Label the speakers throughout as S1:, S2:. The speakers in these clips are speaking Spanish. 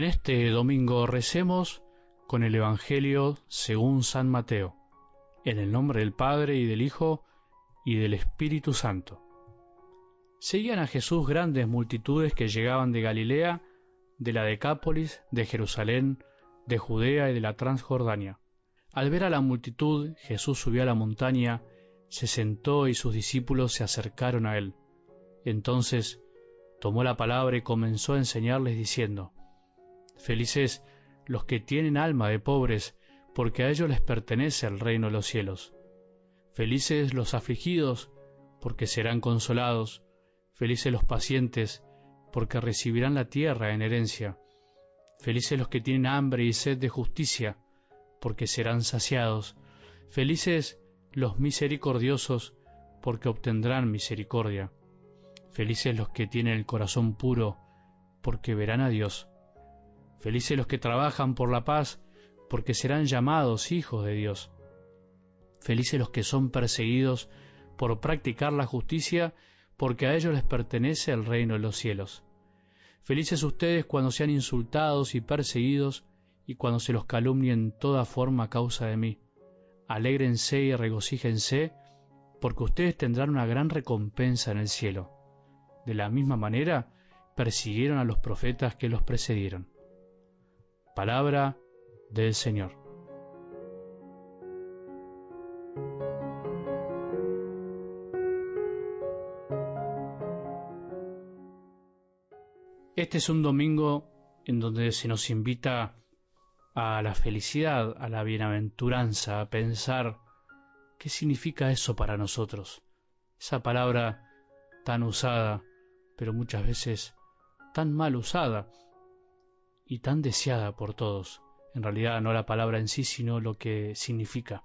S1: En este domingo recemos con el Evangelio según San Mateo, en el nombre del Padre y del Hijo y del Espíritu Santo. Seguían a Jesús grandes multitudes que llegaban de Galilea, de la Decápolis, de Jerusalén, de Judea y de la Transjordania. Al ver a la multitud, Jesús subió a la montaña, se sentó y sus discípulos se acercaron a él. Entonces tomó la palabra y comenzó a enseñarles diciendo, Felices los que tienen alma de pobres, porque a ellos les pertenece el reino de los cielos. Felices los afligidos, porque serán consolados. Felices los pacientes, porque recibirán la tierra en herencia. Felices los que tienen hambre y sed de justicia, porque serán saciados. Felices los misericordiosos, porque obtendrán misericordia. Felices los que tienen el corazón puro, porque verán a Dios. Felices los que trabajan por la paz, porque serán llamados hijos de Dios. Felices los que son perseguidos por practicar la justicia, porque a ellos les pertenece el reino de los cielos. Felices ustedes cuando sean insultados y perseguidos, y cuando se los calumnien en toda forma a causa de mí. Alégrense y regocíjense, porque ustedes tendrán una gran recompensa en el cielo. De la misma manera, persiguieron a los profetas que los precedieron. Palabra del Señor. Este es un domingo en donde se nos invita a la felicidad, a la bienaventuranza, a pensar qué significa eso para nosotros. Esa palabra tan usada, pero muchas veces tan mal usada y tan deseada por todos. En realidad no la palabra en sí, sino lo que significa.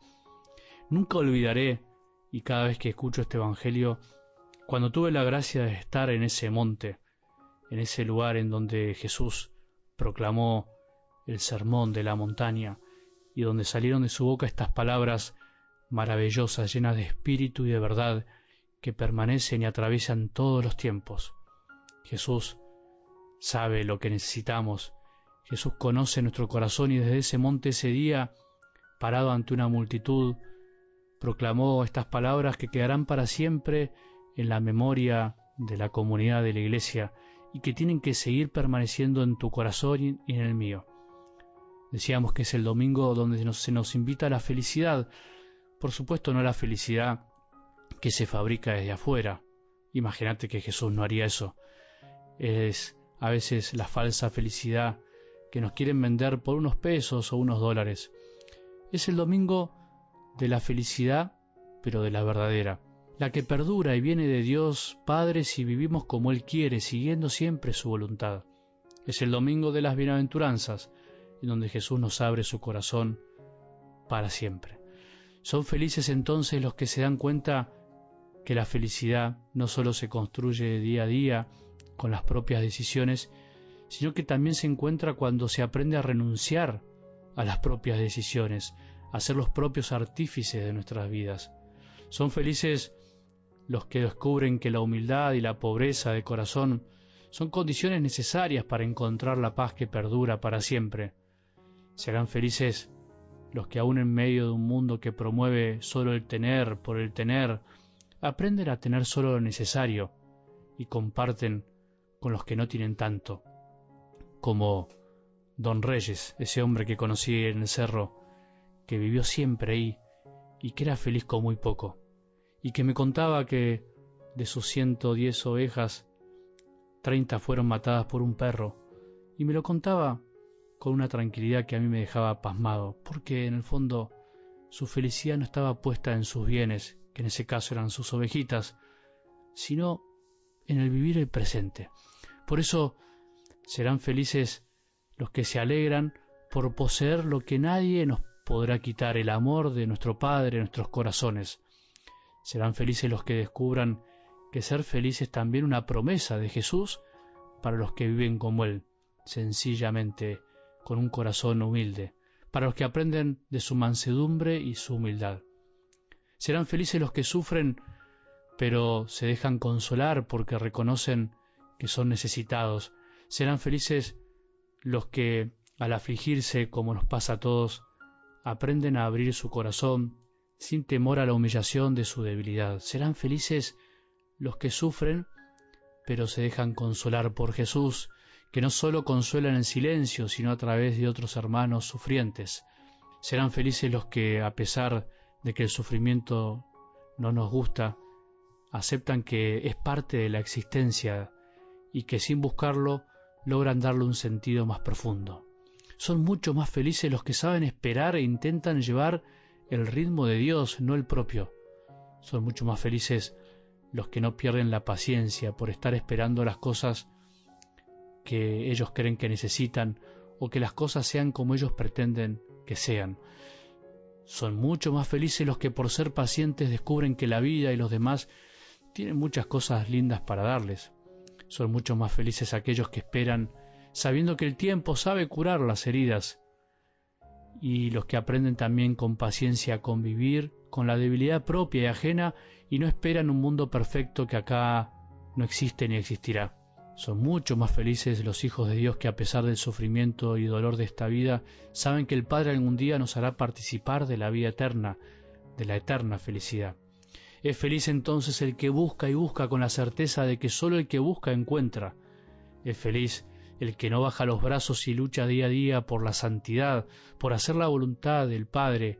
S1: Nunca olvidaré, y cada vez que escucho este Evangelio, cuando tuve la gracia de estar en ese monte, en ese lugar en donde Jesús proclamó el sermón de la montaña y donde salieron de su boca estas palabras maravillosas, llenas de espíritu y de verdad, que permanecen y atraviesan todos los tiempos. Jesús sabe lo que necesitamos, Jesús conoce nuestro corazón y desde ese monte ese día, parado ante una multitud, proclamó estas palabras que quedarán para siempre en la memoria de la comunidad de la Iglesia y que tienen que seguir permaneciendo en tu corazón y en el mío. Decíamos que es el domingo donde se nos invita a la felicidad, por supuesto no la felicidad que se fabrica desde afuera. Imagínate que Jesús no haría eso. Es a veces la falsa felicidad que nos quieren vender por unos pesos o unos dólares. Es el domingo de la felicidad, pero de la verdadera la que perdura y viene de Dios Padre si vivimos como Él quiere, siguiendo siempre su voluntad. Es el domingo de las bienaventuranzas, en donde Jesús nos abre su corazón para siempre. Son felices entonces los que se dan cuenta que la felicidad no solo se construye día a día con las propias decisiones, sino que también se encuentra cuando se aprende a renunciar a las propias decisiones, a ser los propios artífices de nuestras vidas. Son felices los que descubren que la humildad y la pobreza de corazón son condiciones necesarias para encontrar la paz que perdura para siempre. Serán felices los que aún en medio de un mundo que promueve solo el tener por el tener, aprenden a tener solo lo necesario y comparten con los que no tienen tanto, como Don Reyes, ese hombre que conocí en el cerro, que vivió siempre ahí y que era feliz con muy poco y que me contaba que de sus 110 ovejas, 30 fueron matadas por un perro, y me lo contaba con una tranquilidad que a mí me dejaba pasmado, porque en el fondo su felicidad no estaba puesta en sus bienes, que en ese caso eran sus ovejitas, sino en el vivir el presente. Por eso serán felices los que se alegran por poseer lo que nadie nos podrá quitar, el amor de nuestro Padre en nuestros corazones. Serán felices los que descubran que ser feliz es también una promesa de Jesús para los que viven como Él, sencillamente, con un corazón humilde, para los que aprenden de su mansedumbre y su humildad. Serán felices los que sufren, pero se dejan consolar porque reconocen que son necesitados. Serán felices los que, al afligirse como nos pasa a todos, aprenden a abrir su corazón sin temor a la humillación de su debilidad. Serán felices los que sufren, pero se dejan consolar por Jesús, que no solo consuela en silencio, sino a través de otros hermanos sufrientes. Serán felices los que, a pesar de que el sufrimiento no nos gusta, aceptan que es parte de la existencia y que sin buscarlo logran darle un sentido más profundo. Son mucho más felices los que saben esperar e intentan llevar el ritmo de Dios, no el propio. Son mucho más felices los que no pierden la paciencia por estar esperando las cosas que ellos creen que necesitan o que las cosas sean como ellos pretenden que sean. Son mucho más felices los que por ser pacientes descubren que la vida y los demás tienen muchas cosas lindas para darles. Son mucho más felices aquellos que esperan sabiendo que el tiempo sabe curar las heridas y los que aprenden también con paciencia a convivir con la debilidad propia y ajena y no esperan un mundo perfecto que acá no existe ni existirá. Son mucho más felices los hijos de Dios que a pesar del sufrimiento y dolor de esta vida, saben que el Padre algún día nos hará participar de la vida eterna, de la eterna felicidad. Es feliz entonces el que busca y busca con la certeza de que solo el que busca encuentra. Es feliz el que no baja los brazos y lucha día a día por la santidad, por hacer la voluntad del Padre,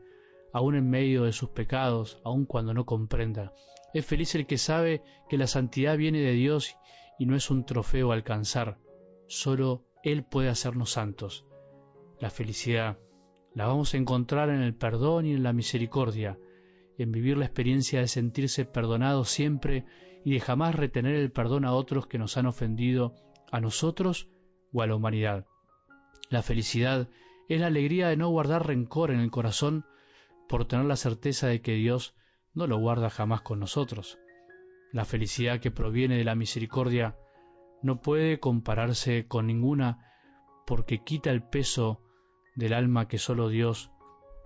S1: aun en medio de sus pecados, aun cuando no comprenda. Es feliz el que sabe que la santidad viene de Dios y no es un trofeo alcanzar, solo Él puede hacernos santos. La felicidad la vamos a encontrar en el perdón y en la misericordia, en vivir la experiencia de sentirse perdonado siempre y de jamás retener el perdón a otros que nos han ofendido, a nosotros o a la humanidad. La felicidad es la alegría de no guardar rencor en el corazón por tener la certeza de que Dios no lo guarda jamás con nosotros. La felicidad que proviene de la misericordia no puede compararse con ninguna porque quita el peso del alma que solo Dios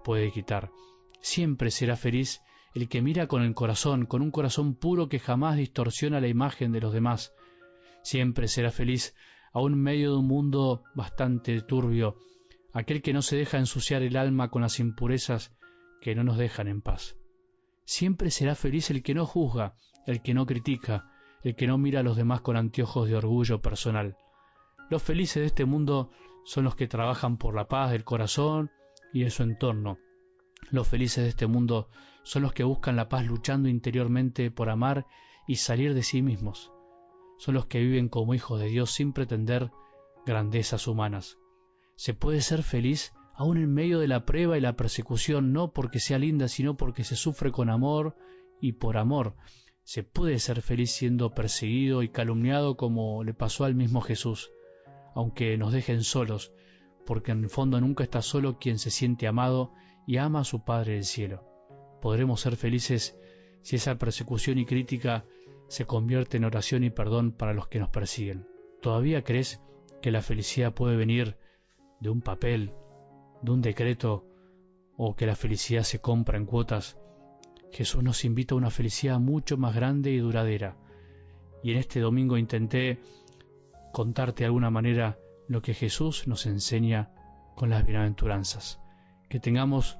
S1: puede quitar. Siempre será feliz el que mira con el corazón, con un corazón puro que jamás distorsiona la imagen de los demás. Siempre será feliz aún en medio de un mundo bastante turbio, aquel que no se deja ensuciar el alma con las impurezas que no nos dejan en paz. Siempre será feliz el que no juzga, el que no critica, el que no mira a los demás con anteojos de orgullo personal. Los felices de este mundo son los que trabajan por la paz del corazón y de su entorno. Los felices de este mundo son los que buscan la paz luchando interiormente por amar y salir de sí mismos. Son los que viven como hijos de Dios sin pretender grandezas humanas. Se puede ser feliz aún en medio de la prueba y la persecución, no porque sea linda, sino porque se sufre con amor y por amor, se puede ser feliz siendo perseguido y calumniado como le pasó al mismo Jesús, aunque nos dejen solos, porque en el fondo nunca está solo quien se siente amado y ama a su Padre del cielo. Podremos ser felices si esa persecución y crítica se convierte en oración y perdón para los que nos persiguen. ¿Todavía crees que la felicidad puede venir de un papel, de un decreto, o que la felicidad se compra en cuotas Jesús nos invita a una felicidad mucho más grande y duradera. Y en este domingo intenté contarte de alguna manera lo que Jesús nos enseña con las bienaventuranzas. Que tengamos